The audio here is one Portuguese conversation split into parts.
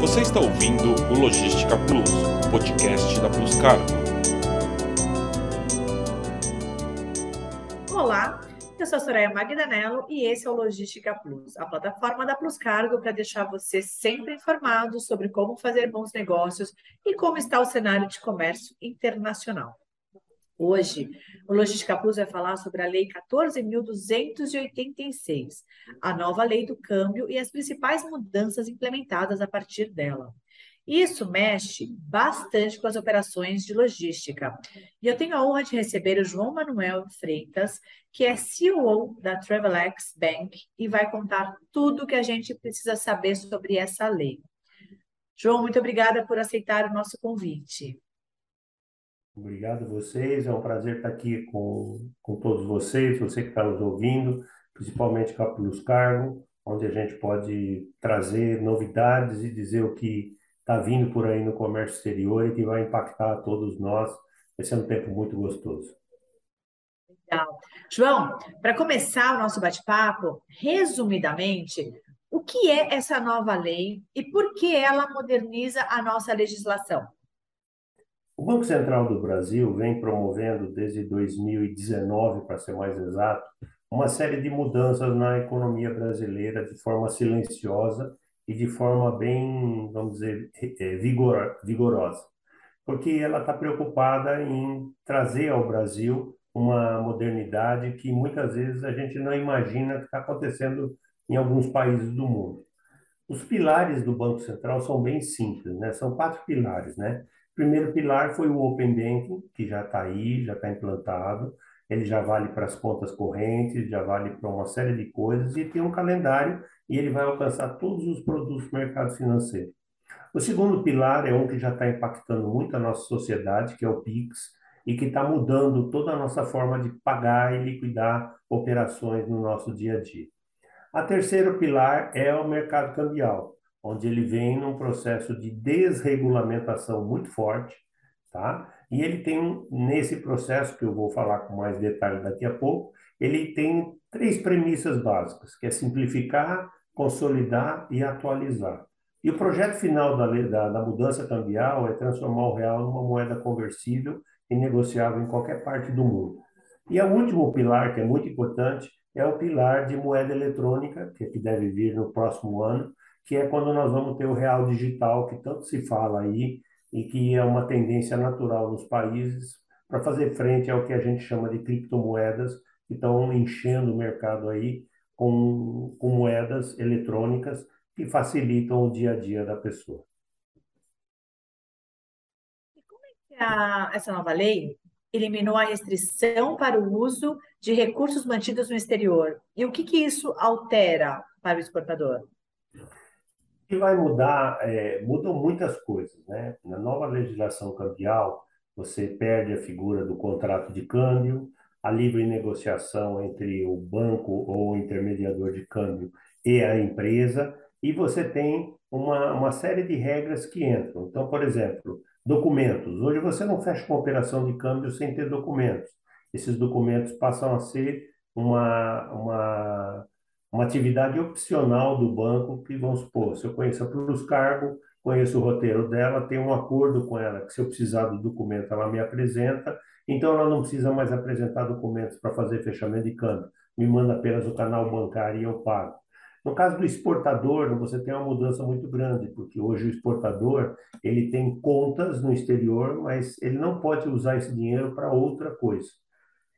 Você está ouvindo o Logística Plus, podcast da Plus Cargo. Olá, eu sou a Soraya Magdanello e esse é o Logística Plus, a plataforma da Plus Cargo para deixar você sempre informado sobre como fazer bons negócios e como está o cenário de comércio internacional. Hoje, o Logística Plus vai falar sobre a Lei 14.286, a nova lei do câmbio e as principais mudanças implementadas a partir dela. Isso mexe bastante com as operações de logística. E eu tenho a honra de receber o João Manuel Freitas, que é CEO da Travelex Bank e vai contar tudo o que a gente precisa saber sobre essa lei. João, muito obrigada por aceitar o nosso convite. Obrigado a vocês, é um prazer estar aqui com, com todos vocês, você que está nos ouvindo, principalmente com a Plus Cargo, onde a gente pode trazer novidades e dizer o que está vindo por aí no comércio exterior e que vai impactar todos nós. Vai ser um tempo muito gostoso. Legal. João, para começar o nosso bate-papo, resumidamente, o que é essa nova lei e por que ela moderniza a nossa legislação? O Banco Central do Brasil vem promovendo desde 2019, para ser mais exato, uma série de mudanças na economia brasileira de forma silenciosa e de forma bem, vamos dizer, eh, vigor, vigorosa. Porque ela está preocupada em trazer ao Brasil uma modernidade que muitas vezes a gente não imagina que está acontecendo em alguns países do mundo. Os pilares do Banco Central são bem simples, né? São quatro pilares, né? Primeiro pilar foi o Open Banking, que já está aí, já está implantado. Ele já vale para as contas correntes, já vale para uma série de coisas e tem um calendário e ele vai alcançar todos os produtos do mercado financeiro. O segundo pilar é um que já está impactando muito a nossa sociedade, que é o PIX, e que está mudando toda a nossa forma de pagar e liquidar operações no nosso dia a dia. A terceiro pilar é o mercado cambial, onde ele vem num processo de desregulamentação muito forte, tá? E ele tem, nesse processo, que eu vou falar com mais detalhe daqui a pouco, ele tem três premissas básicas, que é simplificar, consolidar e atualizar. E o projeto final da, da, da mudança cambial é transformar o real numa moeda conversível e negociável em qualquer parte do mundo. E o último pilar, que é muito importante, é o pilar de moeda eletrônica, que, é que deve vir no próximo ano, que é quando nós vamos ter o real digital, que tanto se fala aí, e que é uma tendência natural nos países para fazer frente ao que a gente chama de criptomoedas, que estão enchendo o mercado aí com, com moedas eletrônicas que facilitam o dia a dia da pessoa. E como é que a, essa nova lei eliminou a restrição para o uso de recursos mantidos no exterior? E o que, que isso altera para o exportador? Que vai mudar, é, mudam muitas coisas, né? Na nova legislação cambial, você perde a figura do contrato de câmbio, a livre negociação entre o banco ou o intermediador de câmbio e a empresa, e você tem uma, uma série de regras que entram. Então, por exemplo, documentos. Hoje você não fecha uma operação de câmbio sem ter documentos. Esses documentos passam a ser uma, uma uma atividade opcional do banco que, vamos supor, se eu conheço a Plus Cargo, conheço o roteiro dela, tenho um acordo com ela, que se eu precisar do documento, ela me apresenta, então ela não precisa mais apresentar documentos para fazer fechamento de câmbio, me manda apenas o canal bancário e eu pago. No caso do exportador, você tem uma mudança muito grande, porque hoje o exportador ele tem contas no exterior, mas ele não pode usar esse dinheiro para outra coisa.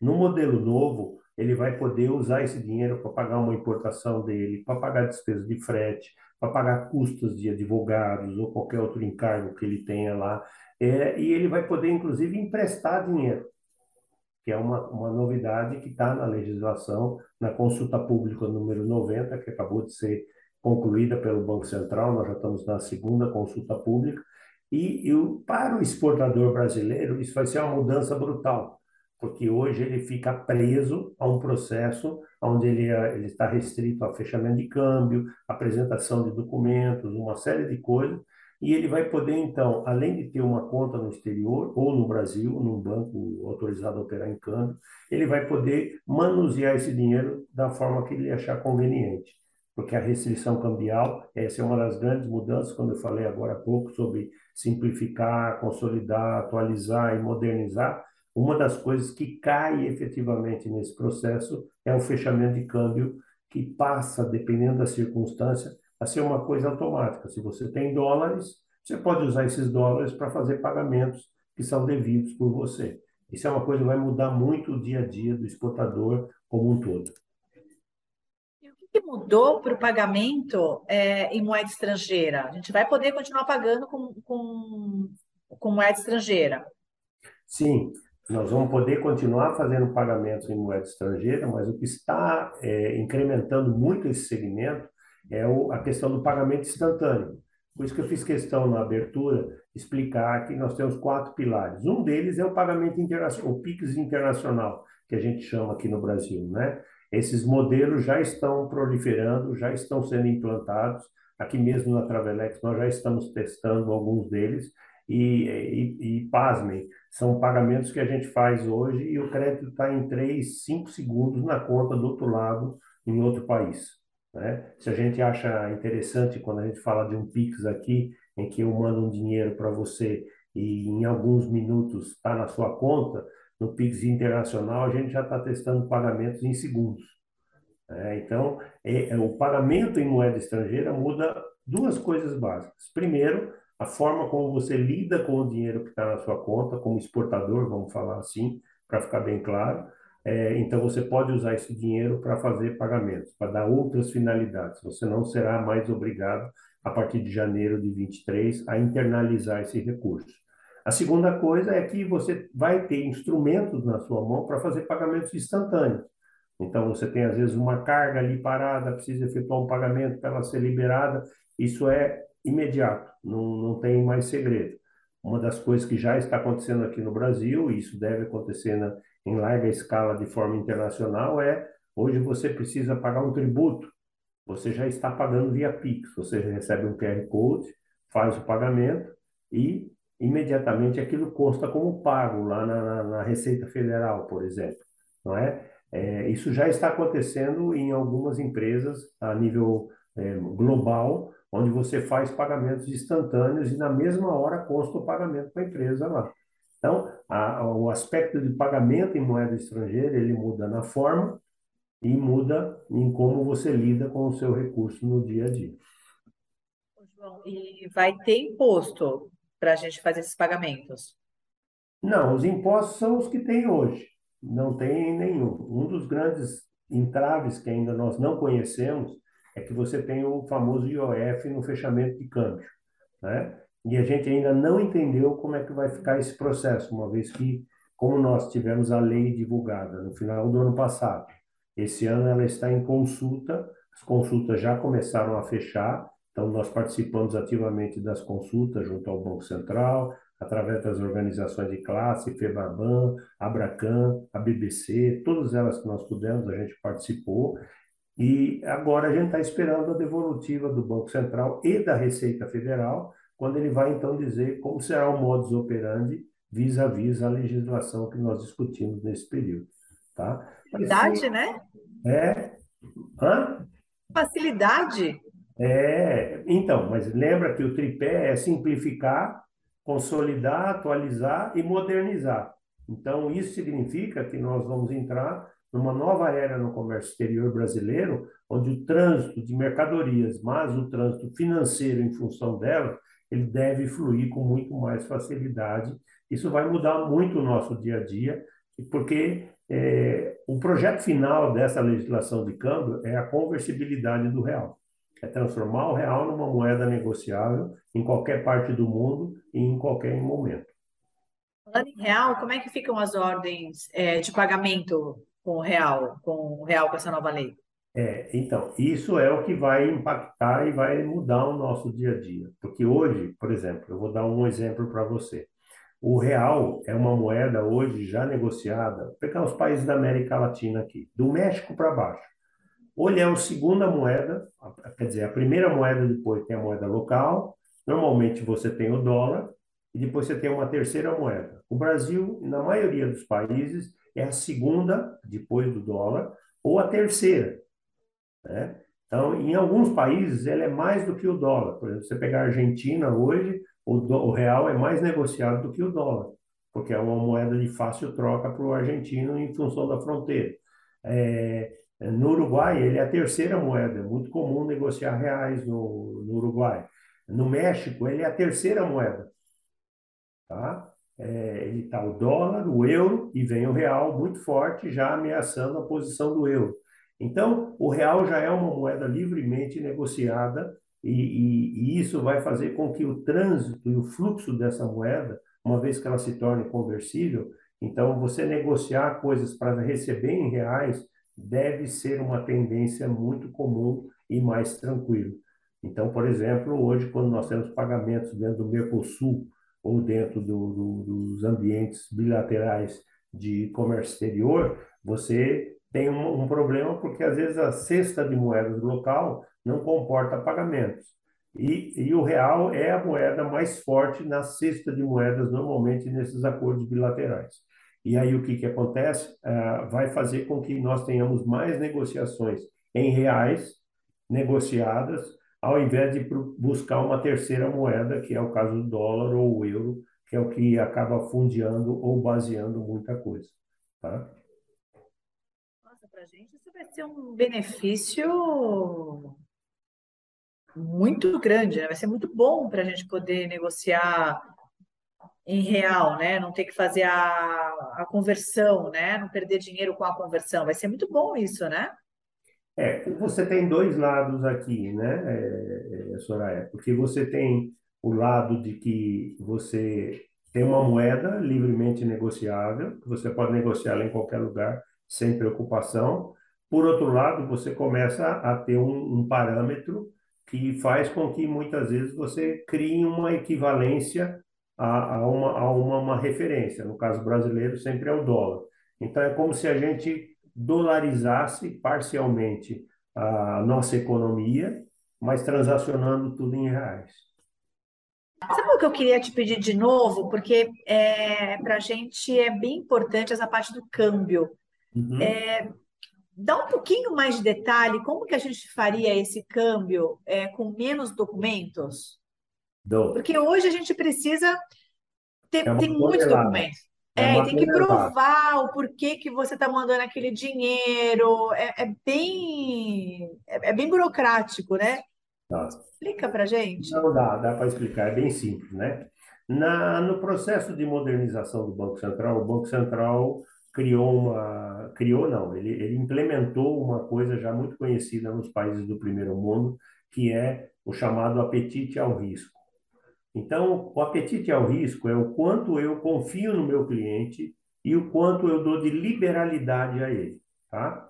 No modelo novo, ele vai poder usar esse dinheiro para pagar uma importação dele, para pagar despesas de frete, para pagar custos de advogados ou qualquer outro encargo que ele tenha lá. É, e ele vai poder, inclusive, emprestar dinheiro, que é uma, uma novidade que está na legislação, na consulta pública número 90, que acabou de ser concluída pelo Banco Central, nós já estamos na segunda consulta pública, e, e para o exportador brasileiro, isso vai ser uma mudança brutal porque hoje ele fica preso a um processo onde ele, é, ele está restrito a fechamento de câmbio, apresentação de documentos, uma série de coisas, e ele vai poder, então, além de ter uma conta no exterior ou no Brasil, num banco autorizado a operar em câmbio, ele vai poder manusear esse dinheiro da forma que ele achar conveniente. porque a restrição cambial, essa é uma das grandes mudanças, quando eu falei agora há pouco sobre simplificar, consolidar, atualizar e modernizar, uma das coisas que cai efetivamente nesse processo é o fechamento de câmbio, que passa, dependendo da circunstância, a ser uma coisa automática. Se você tem dólares, você pode usar esses dólares para fazer pagamentos que são devidos por você. Isso é uma coisa que vai mudar muito o dia a dia do exportador como um todo que mudou para o pagamento é, em moeda estrangeira? A gente vai poder continuar pagando com, com, com moeda estrangeira? Sim, nós vamos poder continuar fazendo pagamentos em moeda estrangeira, mas o que está é, incrementando muito esse segmento é o, a questão do pagamento instantâneo. Por isso que eu fiz questão na abertura explicar que nós temos quatro pilares. Um deles é o pagamento internacional, o PIX internacional, que a gente chama aqui no Brasil, né? Esses modelos já estão proliferando, já estão sendo implantados. Aqui mesmo na Travelex, nós já estamos testando alguns deles. E, e, e pasmem, são pagamentos que a gente faz hoje e o crédito está em 3, 5 segundos na conta do outro lado, em outro país. Né? Se a gente acha interessante quando a gente fala de um Pix aqui, em que eu mando um dinheiro para você e em alguns minutos está na sua conta, no Pix Internacional, a gente já está testando pagamentos em segundos. É, então, é, é, o pagamento em moeda estrangeira muda duas coisas básicas. Primeiro, a forma como você lida com o dinheiro que está na sua conta, como exportador, vamos falar assim, para ficar bem claro. É, então, você pode usar esse dinheiro para fazer pagamentos, para dar outras finalidades. Você não será mais obrigado, a partir de janeiro de 23, a internalizar esse recurso. A segunda coisa é que você vai ter instrumentos na sua mão para fazer pagamentos instantâneos. Então, você tem, às vezes, uma carga ali parada, precisa efetuar um pagamento para ela ser liberada. Isso é imediato, não, não tem mais segredo. Uma das coisas que já está acontecendo aqui no Brasil, e isso deve acontecer na, em larga escala de forma internacional, é hoje você precisa pagar um tributo. Você já está pagando via Pix. Você recebe um QR Code, faz o pagamento e imediatamente aquilo consta como pago lá na, na Receita Federal, por exemplo, não é? é? Isso já está acontecendo em algumas empresas a nível é, global, onde você faz pagamentos instantâneos e na mesma hora consta o pagamento para a empresa lá. Então, a, o aspecto de pagamento em moeda estrangeira, ele muda na forma e muda em como você lida com o seu recurso no dia a dia. João, e vai ter imposto para a gente fazer esses pagamentos? Não, os impostos são os que tem hoje. Não tem nenhum. Um dos grandes entraves que ainda nós não conhecemos é que você tem o famoso IOF no fechamento de câmbio, né? E a gente ainda não entendeu como é que vai ficar esse processo, uma vez que, como nós tivemos a lei divulgada no final do ano passado, esse ano ela está em consulta, as consultas já começaram a fechar, então, nós participamos ativamente das consultas junto ao Banco Central, através das organizações de classe, FEBABAN, Abracan, a BBC, todas elas que nós pudemos, a gente participou. E agora a gente está esperando a devolutiva do Banco Central e da Receita Federal, quando ele vai então dizer como será o modus operandi vis-à-vis a legislação que nós discutimos nesse período. Tá? Facilidade, né? É. Hã? Facilidade. É, então, mas lembra que o tripé é simplificar, consolidar, atualizar e modernizar. Então, isso significa que nós vamos entrar numa nova era no comércio exterior brasileiro, onde o trânsito de mercadorias, mas o trânsito financeiro em função dela, ele deve fluir com muito mais facilidade. Isso vai mudar muito o nosso dia a dia, porque é, o projeto final dessa legislação de câmbio é a conversibilidade do real é transformar o real numa moeda negociável em qualquer parte do mundo e em qualquer momento. Falando em real, como é que ficam as ordens é, de pagamento com o real, com o real com essa nova lei? É, então, isso é o que vai impactar e vai mudar o nosso dia a dia. Porque hoje, por exemplo, eu vou dar um exemplo para você. O real é uma moeda hoje já negociada, pegar os países da América Latina aqui, do México para baixo. Ele é a segunda moeda, quer dizer, a primeira moeda depois tem a moeda local, normalmente você tem o dólar, e depois você tem uma terceira moeda. O Brasil, na maioria dos países, é a segunda, depois do dólar, ou a terceira. Né? Então, em alguns países, ele é mais do que o dólar. Por exemplo, você pegar a Argentina hoje, o, do, o real é mais negociado do que o dólar, porque é uma moeda de fácil troca para o argentino em função da fronteira. É, no Uruguai, ele é a terceira moeda, é muito comum negociar reais no, no Uruguai. No México, ele é a terceira moeda. Tá? É, ele está o dólar, o euro e vem o real muito forte, já ameaçando a posição do euro. Então, o real já é uma moeda livremente negociada e, e, e, isso vai fazer com que o trânsito e o fluxo dessa moeda, uma vez que ela se torne conversível, então você negociar coisas para receber em reais deve ser uma tendência muito comum e mais tranquilo. Então, por exemplo, hoje, quando nós temos pagamentos dentro do Mercosul ou dentro do, do, dos ambientes bilaterais de comércio exterior, você tem um, um, problema porque às vezes a cesta de moedas local não comporta pagamentos. E, e o real é a moeda mais forte na cesta de moedas, normalmente nesses acordos bilaterais. E aí o que, que acontece? Uh, vai fazer com que nós tenhamos mais negociações em reais negociadas, ao invés de buscar uma terceira moeda, que é o caso do dólar ou o euro, que é o que acaba fundiando ou baseando muita coisa. Tá? para a gente, isso vai ser um benefício muito grande, né? Vai ser muito bom para a gente poder negociar em real, né? Não ter que fazer a, a conversão, né? Não perder dinheiro com a conversão. Vai ser muito bom isso, né? É, você tem dois lados aqui, né, é, é, Soraya? Porque você tem o lado de que você tem uma moeda livremente negociável, que você pode negociá-la em qualquer lugar, sem preocupação. Por outro lado, você começa a ter um, um parâmetro que faz com que muitas vezes você crie uma equivalência a, a, uma, a uma, uma referência. No caso brasileiro, sempre é o dólar. Então, é como se a gente dolarizasse parcialmente a nossa economia, mas transacionando tudo em reais. Sabe o que eu queria te pedir de novo? Porque é, para a gente é bem importante essa parte do câmbio. Uhum. É, dá um pouquinho mais de detalhe, como que a gente faria esse câmbio é, com menos documentos? Dou. Porque hoje a gente precisa ter é tem muitos documentos. É, é tem que provar o porquê que você está mandando aquele dinheiro. É, é bem, é, é, bem burocrático, né? Tá. Explica para gente. Não dá, dá para explicar, é bem simples, né? Na, no processo de modernização do Banco Central, o Banco Central criou uma, criou não, ele, ele implementou uma coisa já muito conhecida nos países do primeiro mundo, que é o chamado apetite ao risco. Então, o apetite ao risco é o quanto eu confio no meu cliente e o quanto eu dou de liberalidade a ele, tá?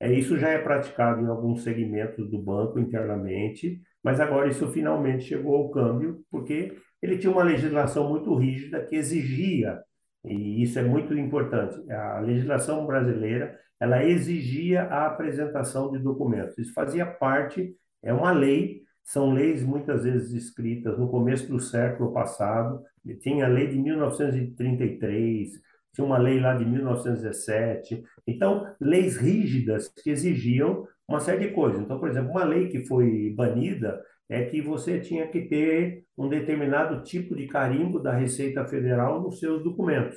É, isso já é praticado em alguns segmentos do banco internamente, mas agora isso finalmente chegou ao câmbio, porque ele tinha uma legislação muito rígida que exigia e isso é muito importante. A legislação brasileira, ela exigia a apresentação de documentos. Isso fazia parte, é uma lei, são leis muitas vezes escritas no começo do século passado. Tinha a lei de 1933, tinha uma lei lá de 1917. Então, leis rígidas que exigiam uma série de coisas. Então, por exemplo, uma lei que foi banida é que você tinha que ter um determinado tipo de carimbo da Receita Federal nos seus documentos.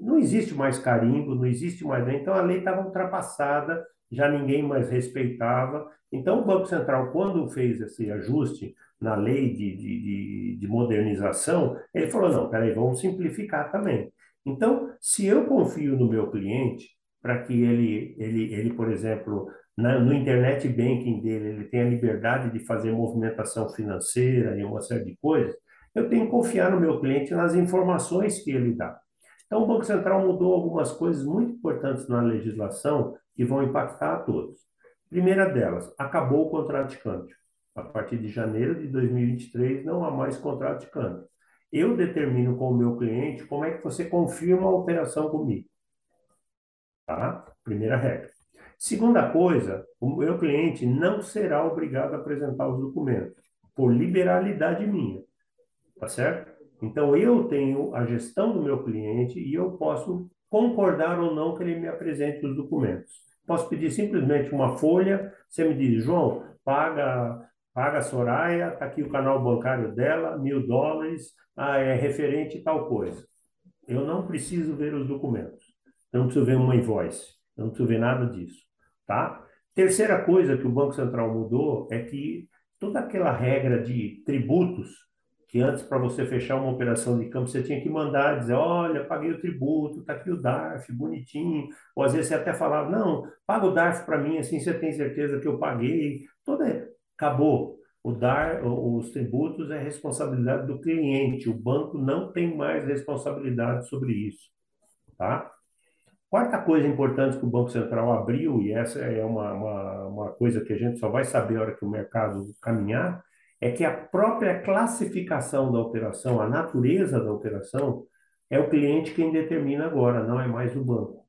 Não existe mais carimbo, não existe mais. Então a lei estava ultrapassada, já ninguém mais respeitava. Então o Banco Central, quando fez esse ajuste na lei de, de, de modernização, ele falou: não, peraí, vamos simplificar também. Então, se eu confio no meu cliente, para que ele, ele, ele, por exemplo, na, no internet banking dele, ele tem a liberdade de fazer movimentação financeira e uma série de coisas, eu tenho que confiar no meu cliente nas informações que ele dá. Então, o Banco Central mudou algumas coisas muito importantes na legislação que vão impactar a todos. Primeira delas, acabou o contrato de câmbio. A partir de janeiro de 2023, não há mais contrato de câmbio. Eu determino com o meu cliente como é que você confirma a operação comigo. Tá? Primeira regra. Segunda coisa, o meu cliente não será obrigado a apresentar os documentos, por liberalidade minha, tá certo? Então, eu tenho a gestão do meu cliente e eu posso concordar ou não que ele me apresente os documentos. Posso pedir simplesmente uma folha, você me diz, João, paga, paga a Soraya, está aqui o canal bancário dela, mil dólares, ah, é referente tal coisa. Eu não preciso ver os documentos, eu não preciso ver uma invoice, eu não preciso ver nada disso, tá? Terceira coisa que o Banco Central mudou é que toda aquela regra de tributos, que antes para você fechar uma operação de campo você tinha que mandar dizer, olha, paguei o tributo, tá aqui o DARF, bonitinho, ou às vezes você até falava, não, paga o DARF para mim, assim você tem certeza que eu paguei, toda acabou. O dar, os tributos é responsabilidade do cliente, o banco não tem mais responsabilidade sobre isso, tá? Quarta coisa importante que o Banco Central abriu, e essa é uma, uma, uma coisa que a gente só vai saber a hora que o mercado caminhar, é que a própria classificação da operação, a natureza da operação, é o cliente quem determina agora, não é mais o banco.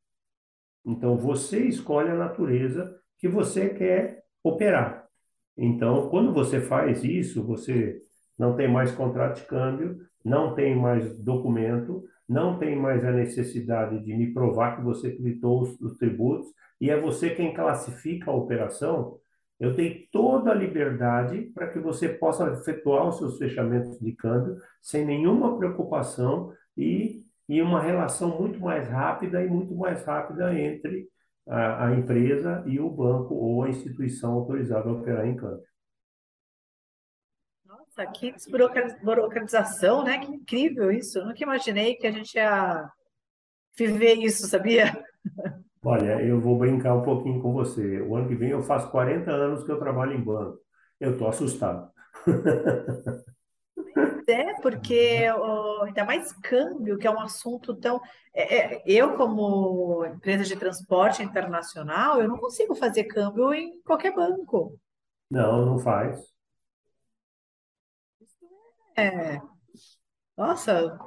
Então, você escolhe a natureza que você quer operar. Então, quando você faz isso, você não tem mais contrato de câmbio, não tem mais documento, não tem mais a necessidade de me provar que você quitou os, os tributos, e é você quem classifica a operação, eu tenho toda a liberdade para que você possa efetuar os seus fechamentos de câmbio sem nenhuma preocupação e, e uma relação muito mais rápida e muito mais rápida entre a, a empresa e o banco ou a instituição autorizada a operar em câmbio. Nossa, que desburocratização, né? Que incrível isso. Eu nunca imaginei que a gente ia viver isso, sabia? Olha, eu vou brincar um pouquinho com você. O ano que vem eu faço 40 anos que eu trabalho em banco. Eu estou assustado. É, porque ó, ainda mais câmbio, que é um assunto tão. É, é, eu, como empresa de transporte internacional, eu não consigo fazer câmbio em qualquer banco. Não, não faz. É. Nossa,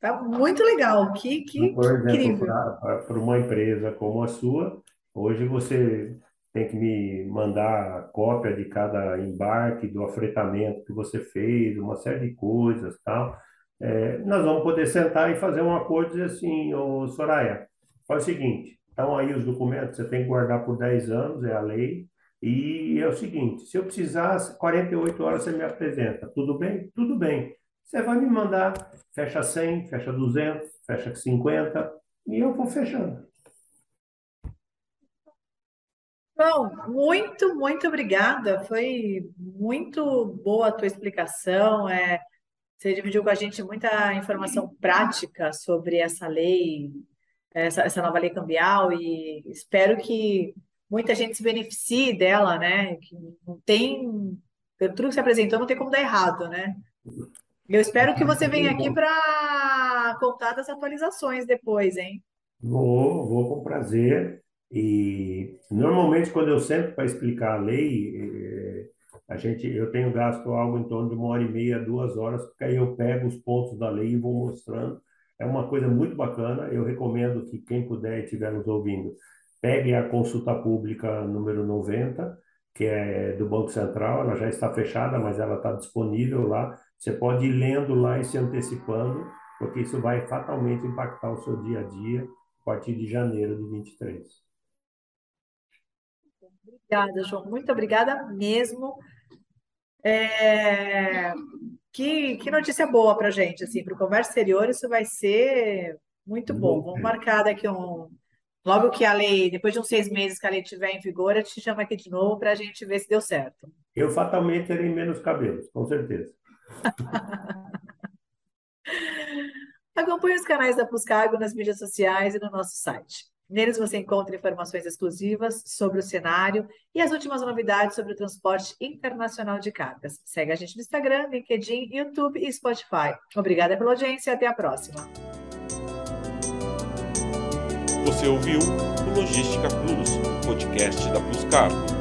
tá muito legal. Que, que, Por exemplo, incrível. para uma empresa como a sua, hoje você tem que me mandar cópia de cada embarque, do afretamento que você fez, uma série de coisas, tal. É, nós vamos poder sentar e fazer um acordo e dizer assim, ô Soraya, faz o seguinte, estão aí os documentos, você tem que guardar por 10 anos, é a lei, e é o seguinte, se eu precisar, 48 horas você me apresenta. Tudo bem? Tudo bem. Você vai me mandar, fecha 100, fecha 200, fecha 50, e eu vou fechando. Bom, muito, muito obrigada. Foi muito boa a tua explicação. É, você dividiu com a gente muita informação prática sobre essa lei, essa, essa nova lei cambial, e espero que muita gente se beneficie dela, né? Que não tem. Tudo que você apresentou não tem como dar errado, né? Eu espero que você venha aqui para contar das atualizações depois, hein? Vou, vou com prazer. E normalmente quando eu sento para explicar a lei, eh, a gente, eu tenho gasto algo em torno de uma hora e meia, duas horas, porque aí eu pego os pontos da lei e vou mostrando. É uma coisa muito bacana. Eu recomendo que quem puder e estiver nos ouvindo, pegue a consulta pública número 90, que é do Banco Central. Ela já está fechada, mas ela está disponível lá. Você pode ir lendo lá e se antecipando, porque isso vai fatalmente impactar o seu dia a dia a partir de janeiro de 23. Obrigada, João. Muito obrigada mesmo. É, Que, que notícia boa para gente, assim, para o comércio exterior, isso vai ser muito bom. Vamos marcar daqui um. Logo que a lei, depois de uns seis meses que a lei estiver em vigor, eu te chamo aqui de novo para a gente ver se deu certo. Eu fatalmente terei menos cabelos, com certeza. Acompanhe os canais da Puscargo nas mídias sociais e no nosso site. Neles você encontra informações exclusivas sobre o cenário e as últimas novidades sobre o transporte internacional de cargas. Segue a gente no Instagram, LinkedIn, YouTube e Spotify. Obrigada pela audiência e até a próxima. Você ouviu o Logística Plus, podcast da Plus Cargo.